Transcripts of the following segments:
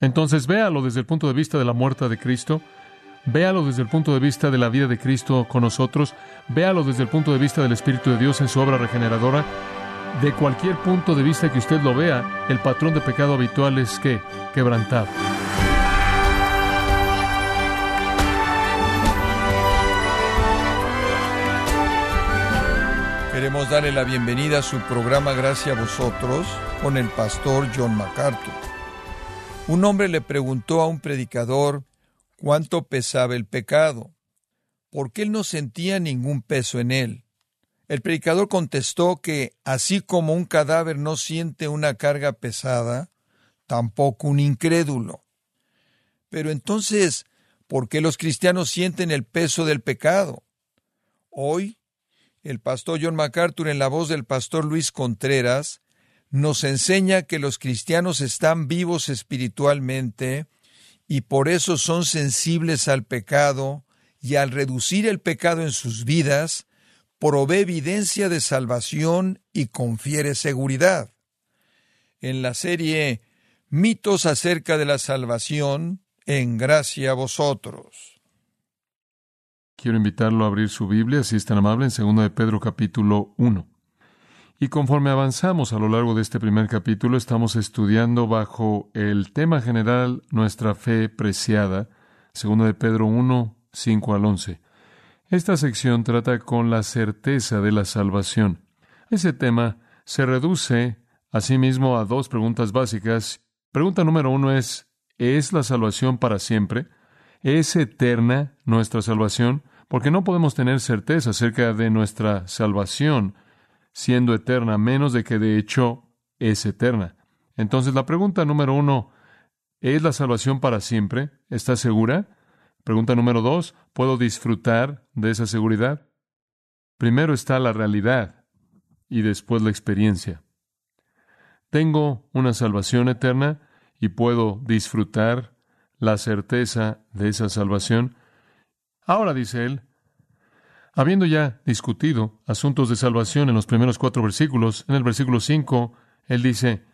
Entonces véalo desde el punto de vista de la muerte de Cristo, véalo desde el punto de vista de la vida de Cristo con nosotros, véalo desde el punto de vista del Espíritu de Dios en su obra regeneradora. De cualquier punto de vista que usted lo vea, el patrón de pecado habitual es que quebrantado. Queremos darle la bienvenida a su programa Gracias a vosotros con el pastor John MacArthur. Un hombre le preguntó a un predicador cuánto pesaba el pecado, porque él no sentía ningún peso en él. El predicador contestó que así como un cadáver no siente una carga pesada, tampoco un incrédulo. Pero entonces, ¿por qué los cristianos sienten el peso del pecado? Hoy, el pastor John MacArthur en la voz del pastor Luis Contreras nos enseña que los cristianos están vivos espiritualmente y por eso son sensibles al pecado y al reducir el pecado en sus vidas, provee evidencia de salvación y confiere seguridad. En la serie Mitos acerca de la salvación, en gracia a vosotros. Quiero invitarlo a abrir su Biblia, si es tan amable, en 2 de Pedro capítulo 1. Y conforme avanzamos a lo largo de este primer capítulo, estamos estudiando bajo el tema general nuestra fe preciada, segundo de Pedro 1, 5 al 11. Esta sección trata con la certeza de la salvación. Ese tema se reduce asimismo a dos preguntas básicas. Pregunta número uno es, ¿es la salvación para siempre? ¿Es eterna nuestra salvación? Porque no podemos tener certeza acerca de nuestra salvación siendo eterna, menos de que de hecho es eterna. Entonces la pregunta número uno, ¿es la salvación para siempre? ¿Estás segura? Pregunta número dos, ¿puedo disfrutar de esa seguridad? Primero está la realidad y después la experiencia. Tengo una salvación eterna y puedo disfrutar la certeza de esa salvación. Ahora, dice él, Habiendo ya discutido asuntos de salvación en los primeros cuatro versículos, en el versículo cinco, él dice,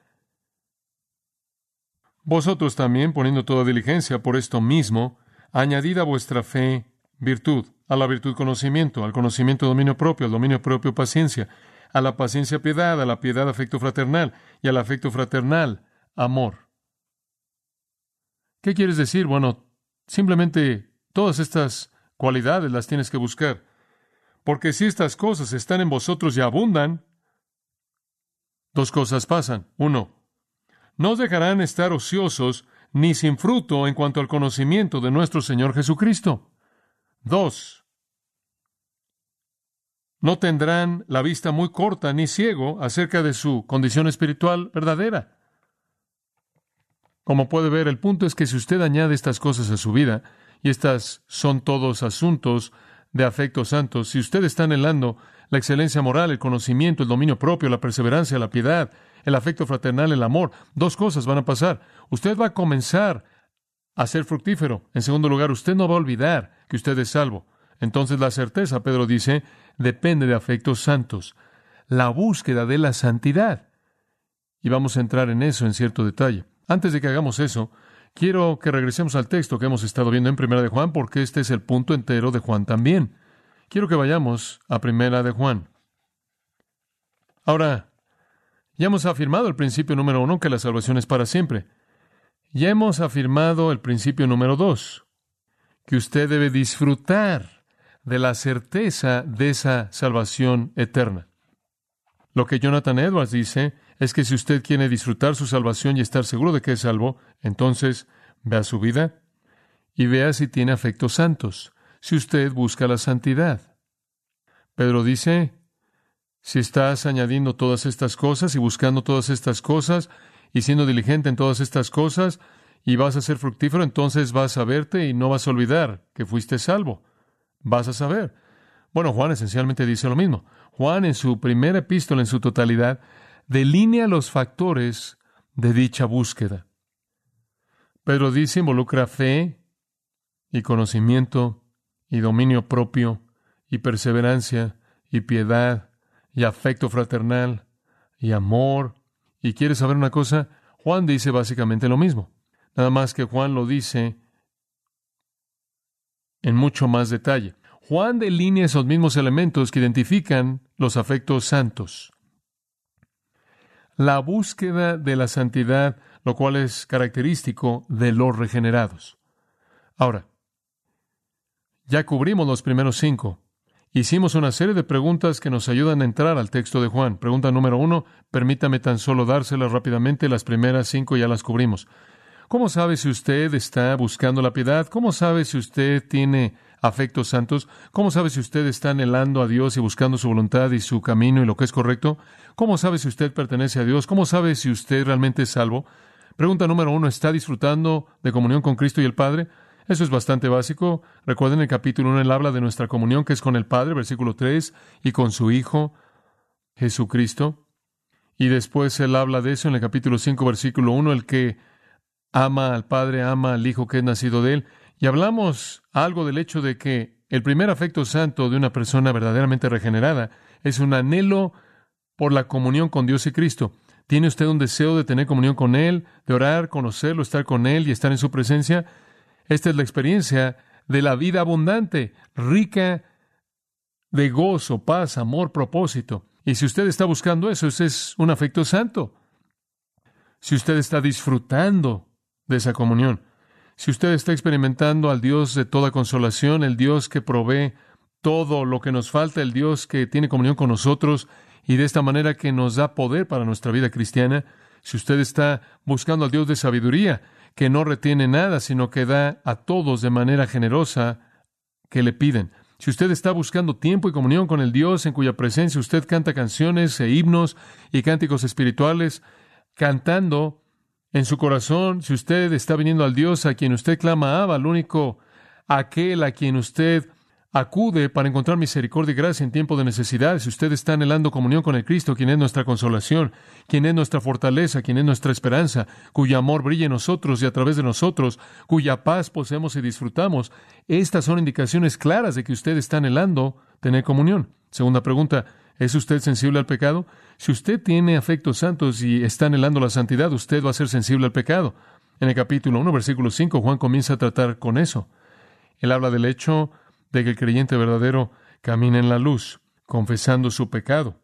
Vosotros también, poniendo toda diligencia por esto mismo, añadid a vuestra fe virtud, a la virtud conocimiento, al conocimiento dominio propio, al dominio propio paciencia, a la paciencia piedad, a la piedad afecto fraternal, y al afecto fraternal amor. ¿Qué quieres decir? Bueno, simplemente todas estas cualidades las tienes que buscar. Porque si estas cosas están en vosotros y abundan, dos cosas pasan. Uno, no os dejarán estar ociosos ni sin fruto en cuanto al conocimiento de nuestro Señor Jesucristo. Dos, no tendrán la vista muy corta ni ciego acerca de su condición espiritual verdadera. Como puede ver, el punto es que si usted añade estas cosas a su vida, y estas son todos asuntos de afectos santos, si usted está anhelando la excelencia moral, el conocimiento, el dominio propio, la perseverancia, la piedad, el afecto fraternal, el amor, dos cosas van a pasar. Usted va a comenzar a ser fructífero. En segundo lugar, usted no va a olvidar que usted es salvo. Entonces la certeza, Pedro dice, depende de afectos santos, la búsqueda de la santidad. Y vamos a entrar en eso en cierto detalle. Antes de que hagamos eso, Quiero que regresemos al texto que hemos estado viendo en Primera de Juan, porque este es el punto entero de Juan también. Quiero que vayamos a Primera de Juan. Ahora, ya hemos afirmado el principio número uno, que la salvación es para siempre. Ya hemos afirmado el principio número dos, que usted debe disfrutar de la certeza de esa salvación eterna. Lo que Jonathan Edwards dice es que si usted quiere disfrutar su salvación y estar seguro de que es salvo, entonces vea su vida y vea si tiene afectos santos, si usted busca la santidad. Pedro dice, si estás añadiendo todas estas cosas y buscando todas estas cosas y siendo diligente en todas estas cosas y vas a ser fructífero, entonces vas a verte y no vas a olvidar que fuiste salvo. Vas a saber. Bueno, Juan esencialmente dice lo mismo. Juan en su primera epístola en su totalidad delinea los factores de dicha búsqueda. Pedro dice involucra fe y conocimiento y dominio propio y perseverancia y piedad y afecto fraternal y amor. ¿Y quieres saber una cosa? Juan dice básicamente lo mismo. nada más que Juan lo dice en mucho más detalle. Juan delinea esos mismos elementos que identifican los afectos santos. La búsqueda de la santidad, lo cual es característico de los regenerados. Ahora, ya cubrimos los primeros cinco. Hicimos una serie de preguntas que nos ayudan a entrar al texto de Juan. Pregunta número uno, permítame tan solo dárselas rápidamente, las primeras cinco ya las cubrimos. ¿Cómo sabe si usted está buscando la piedad? ¿Cómo sabe si usted tiene afectos santos? ¿Cómo sabe si usted está anhelando a Dios y buscando su voluntad y su camino y lo que es correcto? ¿Cómo sabe si usted pertenece a Dios? ¿Cómo sabe si usted realmente es salvo? Pregunta número uno, ¿está disfrutando de comunión con Cristo y el Padre? Eso es bastante básico. Recuerden el capítulo 1, él habla de nuestra comunión que es con el Padre, versículo 3, y con su Hijo, Jesucristo. Y después él habla de eso en el capítulo 5, versículo 1, el que ama al Padre, ama al Hijo que es nacido de él. Y hablamos algo del hecho de que el primer afecto santo de una persona verdaderamente regenerada es un anhelo por la comunión con Dios y Cristo. ¿Tiene usted un deseo de tener comunión con Él, de orar, conocerlo, estar con Él y estar en su presencia? Esta es la experiencia de la vida abundante, rica de gozo, paz, amor, propósito. Y si usted está buscando eso, ese es un afecto santo. Si usted está disfrutando de esa comunión, si usted está experimentando al Dios de toda consolación, el Dios que provee todo lo que nos falta, el Dios que tiene comunión con nosotros y de esta manera que nos da poder para nuestra vida cristiana, si usted está buscando al Dios de sabiduría, que no retiene nada, sino que da a todos de manera generosa que le piden. Si usted está buscando tiempo y comunión con el Dios en cuya presencia usted canta canciones e himnos y cánticos espirituales, cantando en su corazón, si usted está viniendo al Dios a quien usted clama al único aquel a quien usted acude para encontrar misericordia y gracia en tiempo de necesidad. Si usted está anhelando comunión con el Cristo, quien es nuestra consolación, quien es nuestra fortaleza, quien es nuestra esperanza, cuyo amor brilla en nosotros y a través de nosotros, cuya paz poseemos y disfrutamos, estas son indicaciones claras de que usted está anhelando tener comunión. Segunda pregunta, ¿es usted sensible al pecado? Si usted tiene afectos santos y está anhelando la santidad, usted va a ser sensible al pecado. En el capítulo 1, versículo 5, Juan comienza a tratar con eso. Él habla del hecho de que el creyente verdadero camina en la luz, confesando su pecado,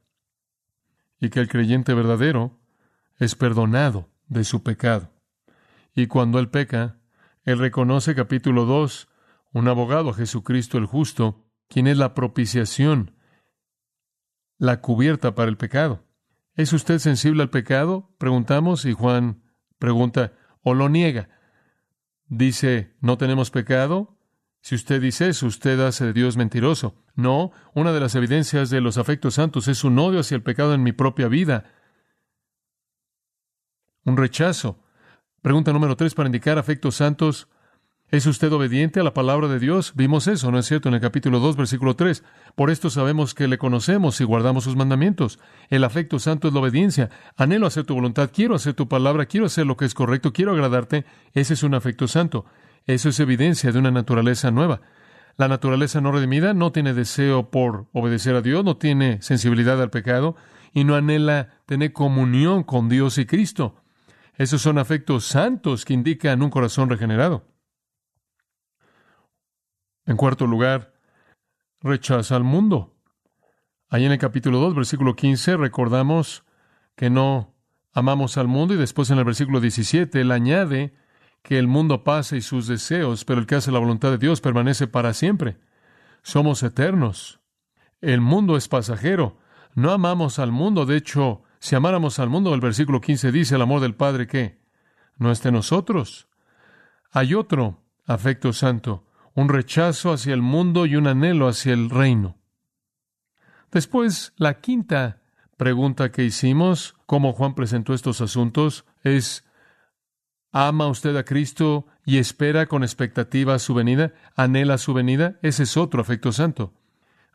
y que el creyente verdadero es perdonado de su pecado. Y cuando él peca, él reconoce, capítulo 2, un abogado a Jesucristo el justo, quien es la propiciación, la cubierta para el pecado. ¿Es usted sensible al pecado? Preguntamos y Juan pregunta, ¿o lo niega? Dice, ¿no tenemos pecado? Si usted dice eso, usted hace de Dios mentiroso. No, una de las evidencias de los afectos santos es un odio hacia el pecado en mi propia vida. Un rechazo. Pregunta número tres para indicar afectos santos. ¿Es usted obediente a la palabra de Dios? Vimos eso, ¿no es cierto? En el capítulo 2, versículo 3. Por esto sabemos que le conocemos y guardamos sus mandamientos. El afecto santo es la obediencia. Anhelo hacer tu voluntad, quiero hacer tu palabra, quiero hacer lo que es correcto, quiero agradarte. Ese es un afecto santo. Eso es evidencia de una naturaleza nueva. La naturaleza no redimida no tiene deseo por obedecer a Dios, no tiene sensibilidad al pecado y no anhela tener comunión con Dios y Cristo. Esos son afectos santos que indican un corazón regenerado. En cuarto lugar, rechaza al mundo. Ahí en el capítulo 2, versículo 15, recordamos que no amamos al mundo y después en el versículo 17 él añade que el mundo pase y sus deseos, pero el que hace la voluntad de Dios permanece para siempre. Somos eternos. El mundo es pasajero. No amamos al mundo. De hecho, si amáramos al mundo, el versículo 15 dice, el amor del Padre que no esté en nosotros. Hay otro afecto santo, un rechazo hacia el mundo y un anhelo hacia el reino. Después, la quinta pregunta que hicimos, cómo Juan presentó estos asuntos, es ¿Ama usted a Cristo y espera con expectativa su venida? ¿Anhela su venida? Ese es otro afecto santo.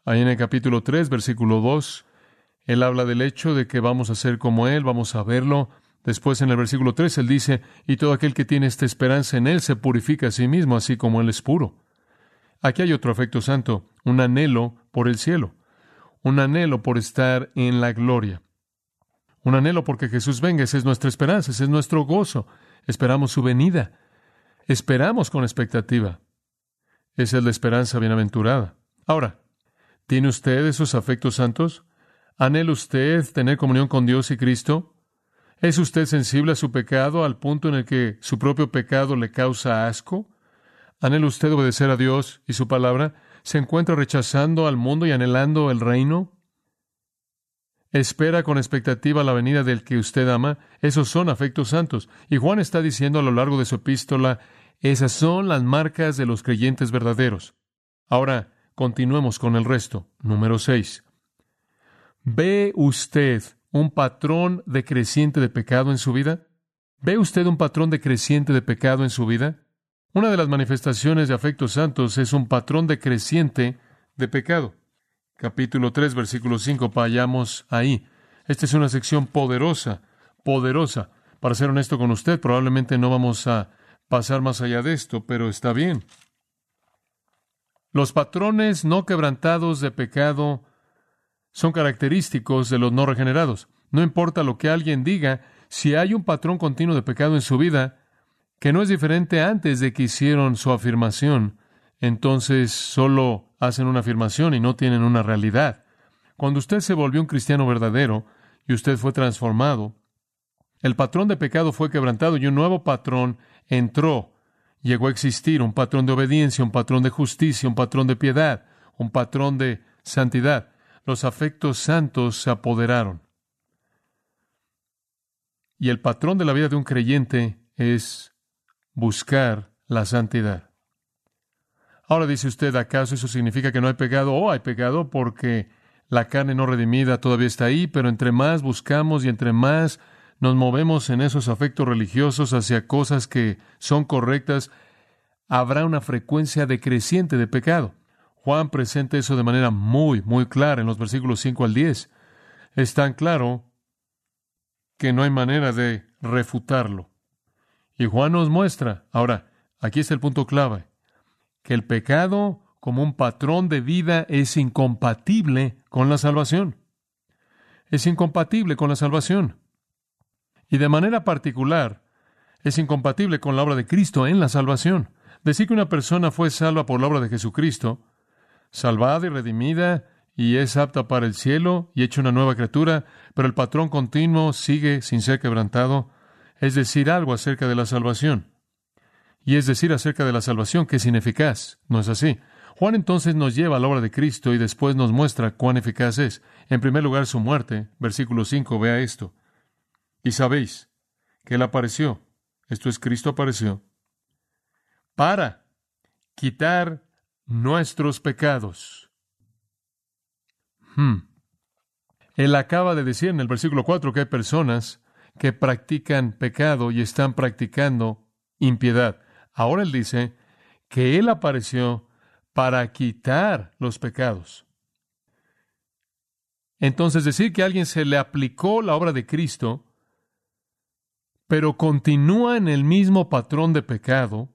Ahí en el capítulo 3, versículo 2, él habla del hecho de que vamos a ser como Él, vamos a verlo. Después en el versículo 3, él dice, y todo aquel que tiene esta esperanza en Él se purifica a sí mismo, así como Él es puro. Aquí hay otro afecto santo, un anhelo por el cielo, un anhelo por estar en la gloria, un anhelo porque Jesús venga, esa es nuestra esperanza, ese es nuestro gozo, Esperamos su venida. esperamos con expectativa. Esa es la esperanza bienaventurada. Ahora, ¿tiene usted esos afectos santos? ¿Anhela usted tener comunión con Dios y Cristo? ¿Es usted sensible a su pecado al punto en el que su propio pecado le causa asco? ¿Anhela usted obedecer a Dios y su palabra? ¿Se encuentra rechazando al mundo y anhelando el reino? ¿Espera con expectativa la venida del que usted ama? Esos son afectos santos. Y Juan está diciendo a lo largo de su epístola, esas son las marcas de los creyentes verdaderos. Ahora, continuemos con el resto. Número 6. ¿Ve usted un patrón decreciente de pecado en su vida? ¿Ve usted un patrón decreciente de pecado en su vida? Una de las manifestaciones de afectos santos es un patrón decreciente de pecado. Capítulo 3, versículo 5, vayamos ahí. Esta es una sección poderosa, poderosa. Para ser honesto con usted, probablemente no vamos a pasar más allá de esto, pero está bien. Los patrones no quebrantados de pecado son característicos de los no regenerados. No importa lo que alguien diga, si hay un patrón continuo de pecado en su vida, que no es diferente antes de que hicieron su afirmación, entonces solo hacen una afirmación y no tienen una realidad. Cuando usted se volvió un cristiano verdadero y usted fue transformado, el patrón de pecado fue quebrantado y un nuevo patrón entró. Llegó a existir un patrón de obediencia, un patrón de justicia, un patrón de piedad, un patrón de santidad los afectos santos se apoderaron. Y el patrón de la vida de un creyente es buscar la santidad. Ahora dice usted, ¿acaso eso significa que no hay pecado? Oh, hay pecado porque la carne no redimida todavía está ahí, pero entre más buscamos y entre más nos movemos en esos afectos religiosos hacia cosas que son correctas, habrá una frecuencia decreciente de pecado. Juan presenta eso de manera muy, muy clara en los versículos 5 al 10. Es tan claro que no hay manera de refutarlo. Y Juan nos muestra, ahora, aquí está el punto clave, que el pecado como un patrón de vida es incompatible con la salvación. Es incompatible con la salvación. Y de manera particular, es incompatible con la obra de Cristo en la salvación. Decir que una persona fue salva por la obra de Jesucristo salvada y redimida y es apta para el cielo y hecha una nueva criatura, pero el patrón continuo sigue sin ser quebrantado, es decir algo acerca de la salvación. Y es decir acerca de la salvación que es ineficaz. ¿No es así? Juan entonces nos lleva a la obra de Cristo y después nos muestra cuán eficaz es. En primer lugar, su muerte. Versículo 5, vea esto. Y sabéis que Él apareció, esto es Cristo apareció, para quitar nuestros pecados. Hmm. Él acaba de decir en el versículo 4 que hay personas que practican pecado y están practicando impiedad. Ahora él dice que él apareció para quitar los pecados. Entonces decir que a alguien se le aplicó la obra de Cristo, pero continúa en el mismo patrón de pecado,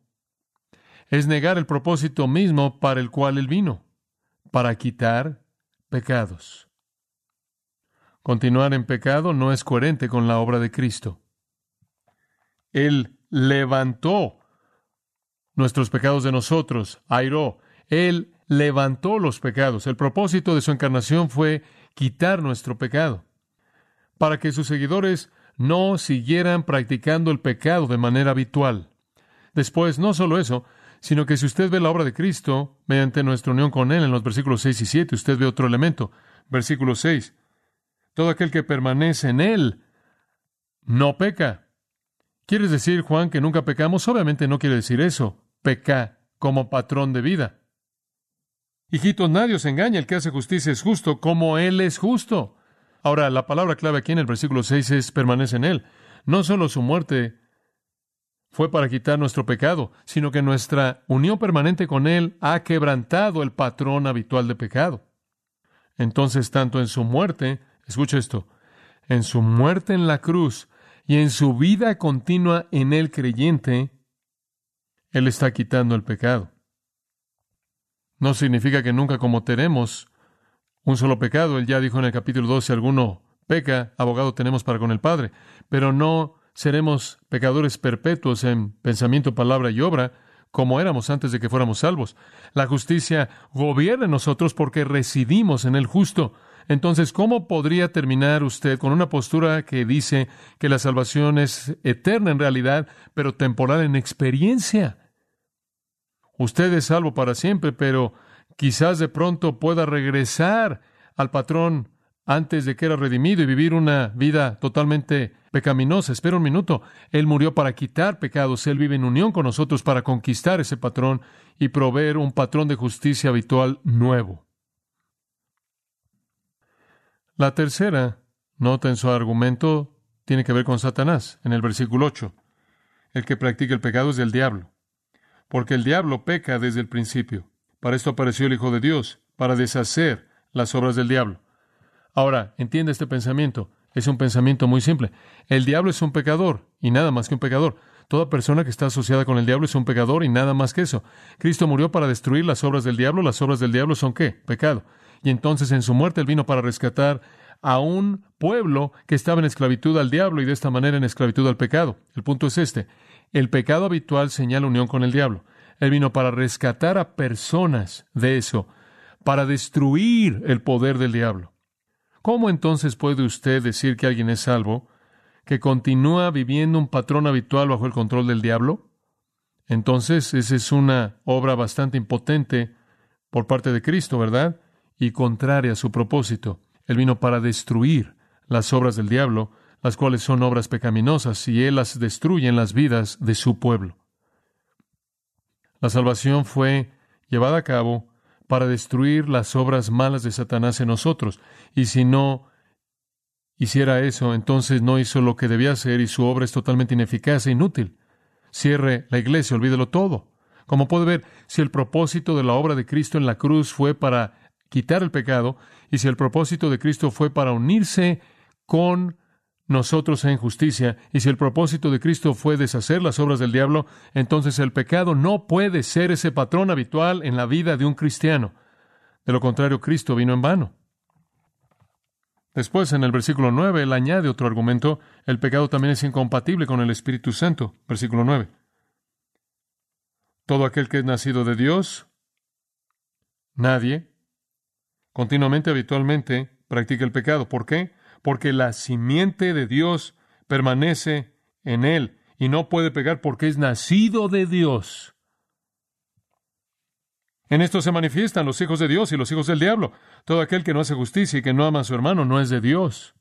es negar el propósito mismo para el cual Él vino, para quitar pecados. Continuar en pecado no es coherente con la obra de Cristo. Él levantó nuestros pecados de nosotros, airó. Él levantó los pecados. El propósito de su encarnación fue quitar nuestro pecado, para que sus seguidores no siguieran practicando el pecado de manera habitual. Después, no solo eso, sino que si usted ve la obra de Cristo mediante nuestra unión con Él en los versículos 6 y 7, usted ve otro elemento. Versículo 6. Todo aquel que permanece en Él no peca. ¿Quieres decir, Juan, que nunca pecamos? Obviamente no quiere decir eso. Peca como patrón de vida. Hijitos, nadie os engaña. El que hace justicia es justo como Él es justo. Ahora, la palabra clave aquí en el versículo 6 es permanece en Él. No solo su muerte fue para quitar nuestro pecado, sino que nuestra unión permanente con Él ha quebrantado el patrón habitual de pecado. Entonces, tanto en su muerte, escucha esto, en su muerte en la cruz y en su vida continua en el creyente, Él está quitando el pecado. No significa que nunca cometeremos un solo pecado. Él ya dijo en el capítulo 2, si alguno peca, abogado tenemos para con el Padre. Pero no seremos pecadores perpetuos en pensamiento, palabra y obra, como éramos antes de que fuéramos salvos. La justicia gobierna en nosotros porque residimos en el justo. Entonces, ¿cómo podría terminar usted con una postura que dice que la salvación es eterna en realidad, pero temporal en experiencia? Usted es salvo para siempre, pero quizás de pronto pueda regresar al patrón antes de que era redimido y vivir una vida totalmente pecaminosa. Espera un minuto. Él murió para quitar pecados. Él vive en unión con nosotros para conquistar ese patrón y proveer un patrón de justicia habitual nuevo. La tercera nota en su argumento tiene que ver con Satanás, en el versículo 8. El que practica el pecado es del diablo, porque el diablo peca desde el principio. Para esto apareció el Hijo de Dios, para deshacer las obras del diablo. Ahora, entiende este pensamiento. Es un pensamiento muy simple. El diablo es un pecador y nada más que un pecador. Toda persona que está asociada con el diablo es un pecador y nada más que eso. Cristo murió para destruir las obras del diablo. Las obras del diablo son qué? Pecado. Y entonces en su muerte él vino para rescatar a un pueblo que estaba en esclavitud al diablo y de esta manera en esclavitud al pecado. El punto es este. El pecado habitual señala unión con el diablo. Él vino para rescatar a personas de eso, para destruir el poder del diablo. ¿Cómo entonces puede usted decir que alguien es salvo, que continúa viviendo un patrón habitual bajo el control del diablo? Entonces, esa es una obra bastante impotente por parte de Cristo, ¿verdad? Y contraria a su propósito. Él vino para destruir las obras del diablo, las cuales son obras pecaminosas, y Él las destruye en las vidas de su pueblo. La salvación fue llevada a cabo para destruir las obras malas de Satanás en nosotros. Y si no hiciera eso, entonces no hizo lo que debía hacer y su obra es totalmente ineficaz e inútil. Cierre la iglesia, olvídelo todo. Como puede ver, si el propósito de la obra de Cristo en la cruz fue para quitar el pecado, y si el propósito de Cristo fue para unirse con nosotros en justicia, y si el propósito de Cristo fue deshacer las obras del diablo, entonces el pecado no puede ser ese patrón habitual en la vida de un cristiano. De lo contrario, Cristo vino en vano. Después, en el versículo 9, él añade otro argumento, el pecado también es incompatible con el Espíritu Santo. Versículo 9. Todo aquel que es nacido de Dios, nadie, continuamente, habitualmente, practica el pecado. ¿Por qué? porque la simiente de Dios permanece en él y no puede pegar porque es nacido de Dios. En esto se manifiestan los hijos de Dios y los hijos del diablo. Todo aquel que no hace justicia y que no ama a su hermano no es de Dios.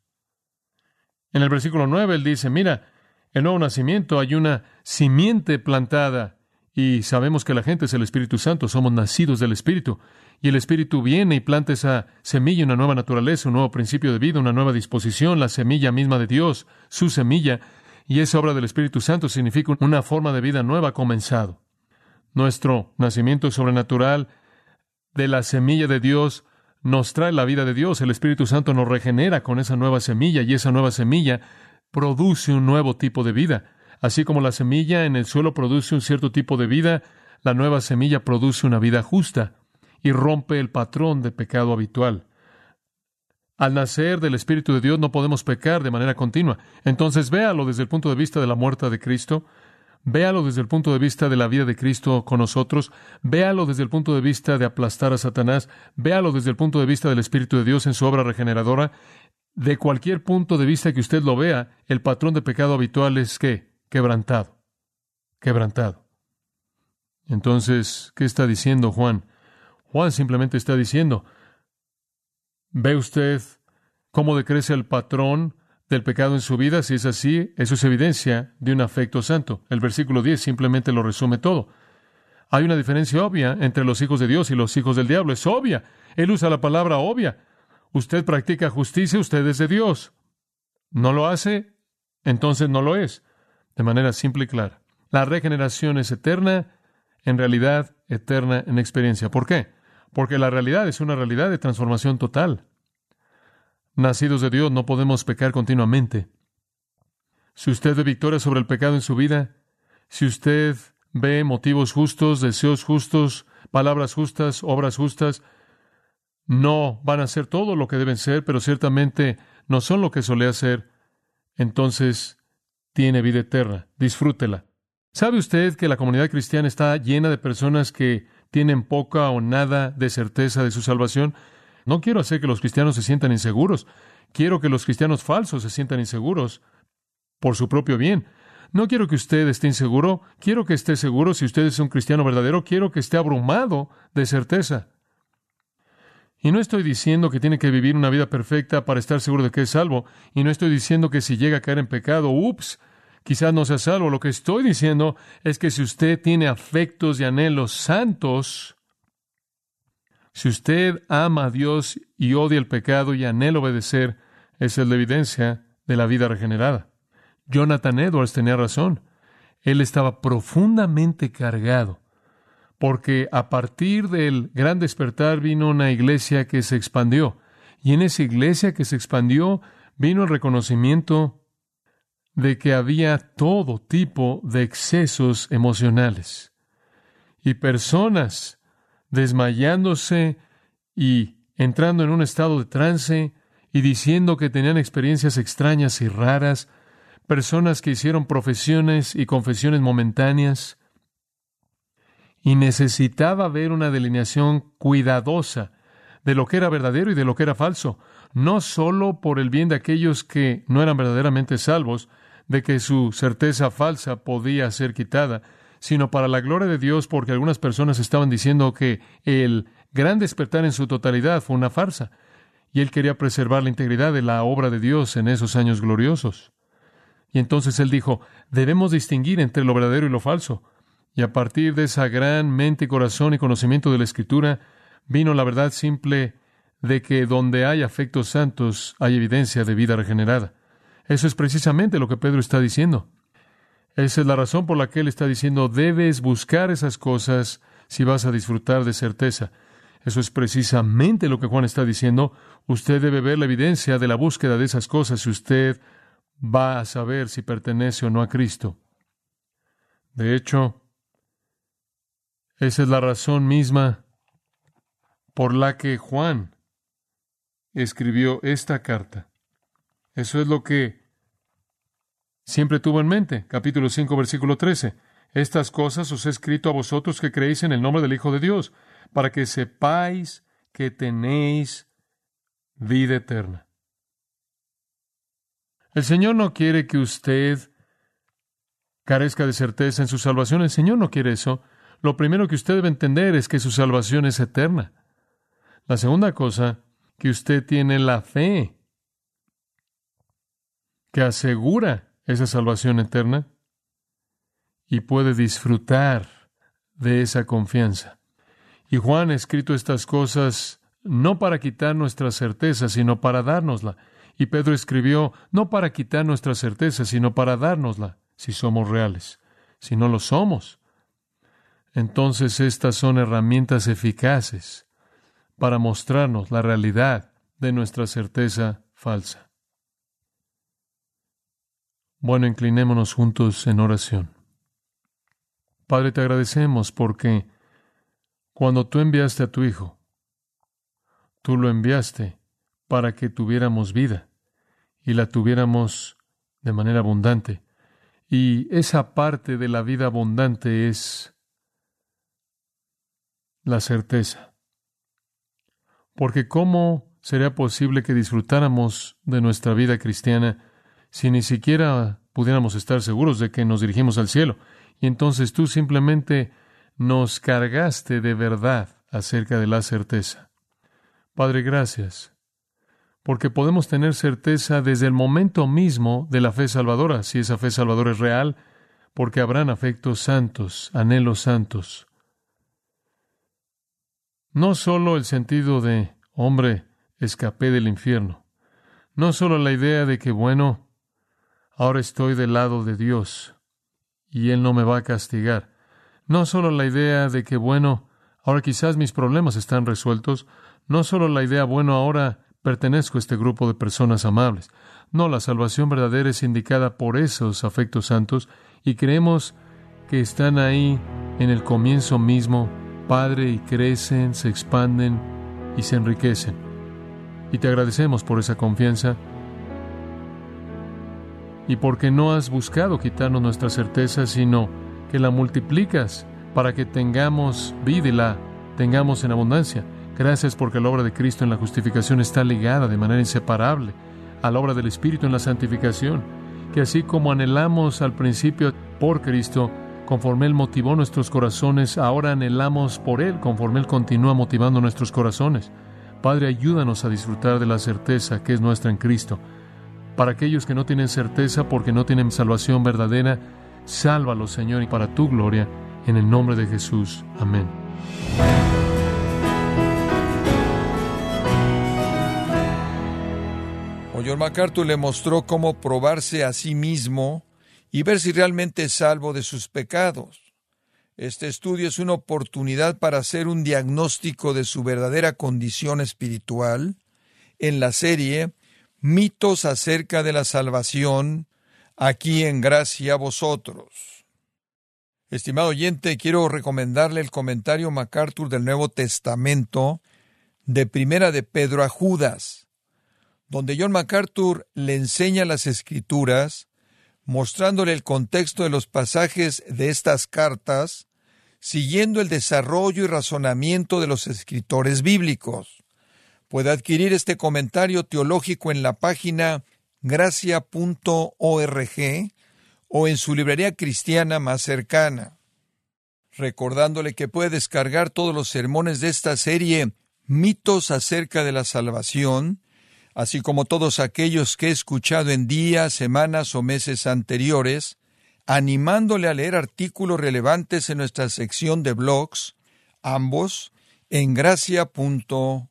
En el versículo 9 él dice, mira, el nuevo nacimiento hay una simiente plantada y sabemos que la gente es el Espíritu Santo, somos nacidos del Espíritu. Y el Espíritu viene y planta esa semilla, una nueva naturaleza, un nuevo principio de vida, una nueva disposición, la semilla misma de Dios, su semilla. Y esa obra del Espíritu Santo significa una forma de vida nueva comenzado. Nuestro nacimiento sobrenatural de la semilla de Dios nos trae la vida de Dios. El Espíritu Santo nos regenera con esa nueva semilla y esa nueva semilla produce un nuevo tipo de vida. Así como la semilla en el suelo produce un cierto tipo de vida, la nueva semilla produce una vida justa y rompe el patrón de pecado habitual. Al nacer del Espíritu de Dios no podemos pecar de manera continua. Entonces véalo desde el punto de vista de la muerte de Cristo, véalo desde el punto de vista de la vida de Cristo con nosotros, véalo desde el punto de vista de aplastar a Satanás, véalo desde el punto de vista del Espíritu de Dios en su obra regeneradora. De cualquier punto de vista que usted lo vea, el patrón de pecado habitual es que quebrantado, quebrantado. Entonces, ¿qué está diciendo Juan? Juan simplemente está diciendo, ¿ve usted cómo decrece el patrón del pecado en su vida? Si es así, eso es evidencia de un afecto santo. El versículo 10 simplemente lo resume todo. Hay una diferencia obvia entre los hijos de Dios y los hijos del diablo. Es obvia. Él usa la palabra obvia. Usted practica justicia, usted es de Dios. ¿No lo hace? Entonces no lo es. De manera simple y clara. La regeneración es eterna, en realidad eterna en experiencia. ¿Por qué? Porque la realidad es una realidad de transformación total. Nacidos de Dios no podemos pecar continuamente. Si usted ve victoria sobre el pecado en su vida, si usted ve motivos justos, deseos justos, palabras justas, obras justas, no van a ser todo lo que deben ser, pero ciertamente no son lo que solía ser, entonces tiene vida eterna. Disfrútela. ¿Sabe usted que la comunidad cristiana está llena de personas que tienen poca o nada de certeza de su salvación? No quiero hacer que los cristianos se sientan inseguros. Quiero que los cristianos falsos se sientan inseguros por su propio bien. No quiero que usted esté inseguro, quiero que esté seguro. Si usted es un cristiano verdadero, quiero que esté abrumado de certeza. Y no estoy diciendo que tiene que vivir una vida perfecta para estar seguro de que es salvo. Y no estoy diciendo que si llega a caer en pecado, ups, quizás no sea salvo. Lo que estoy diciendo es que si usted tiene afectos y anhelos santos, si usted ama a Dios y odia el pecado y anhela obedecer, esa es la evidencia de la vida regenerada. Jonathan Edwards tenía razón. Él estaba profundamente cargado, porque a partir del gran despertar vino una iglesia que se expandió, y en esa iglesia que se expandió vino el reconocimiento de que había todo tipo de excesos emocionales y personas desmayándose y entrando en un estado de trance y diciendo que tenían experiencias extrañas y raras, personas que hicieron profesiones y confesiones momentáneas, y necesitaba ver una delineación cuidadosa de lo que era verdadero y de lo que era falso, no sólo por el bien de aquellos que no eran verdaderamente salvos, de que su certeza falsa podía ser quitada, sino para la gloria de Dios, porque algunas personas estaban diciendo que el gran despertar en su totalidad fue una farsa, y él quería preservar la integridad de la obra de Dios en esos años gloriosos. Y entonces él dijo, debemos distinguir entre lo verdadero y lo falso. Y a partir de esa gran mente, corazón y conocimiento de la Escritura, vino la verdad simple de que donde hay afectos santos hay evidencia de vida regenerada. Eso es precisamente lo que Pedro está diciendo. Esa es la razón por la que él está diciendo, debes buscar esas cosas si vas a disfrutar de certeza. Eso es precisamente lo que Juan está diciendo. Usted debe ver la evidencia de la búsqueda de esas cosas si usted va a saber si pertenece o no a Cristo. De hecho, esa es la razón misma por la que Juan escribió esta carta. Eso es lo que siempre tuvo en mente. Capítulo 5, versículo 13. Estas cosas os he escrito a vosotros que creéis en el nombre del Hijo de Dios, para que sepáis que tenéis vida eterna. El Señor no quiere que usted carezca de certeza en su salvación. El Señor no quiere eso. Lo primero que usted debe entender es que su salvación es eterna. La segunda cosa, que usted tiene la fe que asegura esa salvación eterna y puede disfrutar de esa confianza. Y Juan ha escrito estas cosas no para quitar nuestra certeza, sino para dárnosla. Y Pedro escribió no para quitar nuestra certeza, sino para dárnosla, si somos reales. Si no lo somos, entonces estas son herramientas eficaces para mostrarnos la realidad de nuestra certeza falsa. Bueno, inclinémonos juntos en oración. Padre, te agradecemos porque cuando tú enviaste a tu Hijo, tú lo enviaste para que tuviéramos vida y la tuviéramos de manera abundante. Y esa parte de la vida abundante es la certeza. Porque ¿cómo sería posible que disfrutáramos de nuestra vida cristiana si ni siquiera pudiéramos estar seguros de que nos dirigimos al cielo. Y entonces tú simplemente nos cargaste de verdad acerca de la certeza. Padre, gracias, porque podemos tener certeza desde el momento mismo de la fe salvadora, si esa fe salvadora es real, porque habrán afectos santos, anhelos santos. No solo el sentido de, hombre, escapé del infierno, no solo la idea de que, bueno, ahora estoy del lado de Dios y Él no me va a castigar. No solo la idea de que, bueno, ahora quizás mis problemas están resueltos, no solo la idea, bueno, ahora pertenezco a este grupo de personas amables. No, la salvación verdadera es indicada por esos afectos santos y creemos que están ahí en el comienzo mismo, Padre, y crecen, se expanden y se enriquecen. Y te agradecemos por esa confianza y porque no has buscado quitarnos nuestra certeza, sino que la multiplicas para que tengamos vida y la tengamos en abundancia. Gracias porque la obra de Cristo en la justificación está ligada de manera inseparable a la obra del Espíritu en la santificación, que así como anhelamos al principio por Cristo, conforme Él motivó nuestros corazones, ahora anhelamos por Él, conforme Él continúa motivando nuestros corazones. Padre, ayúdanos a disfrutar de la certeza que es nuestra en Cristo. Para aquellos que no tienen certeza porque no tienen salvación verdadera, sálvalos, Señor, y para tu gloria, en el nombre de Jesús. Amén. John MacArthur le mostró cómo probarse a sí mismo y ver si realmente es salvo de sus pecados. Este estudio es una oportunidad para hacer un diagnóstico de su verdadera condición espiritual en la serie Mitos acerca de la salvación, aquí en gracia a vosotros. Estimado oyente, quiero recomendarle el comentario MacArthur del Nuevo Testamento de Primera de Pedro a Judas, donde John MacArthur le enseña las escrituras, mostrándole el contexto de los pasajes de estas cartas, siguiendo el desarrollo y razonamiento de los escritores bíblicos. Puede adquirir este comentario teológico en la página gracia.org o en su librería cristiana más cercana. Recordándole que puede descargar todos los sermones de esta serie Mitos acerca de la salvación, así como todos aquellos que he escuchado en días, semanas o meses anteriores, animándole a leer artículos relevantes en nuestra sección de blogs, ambos en gracia.org.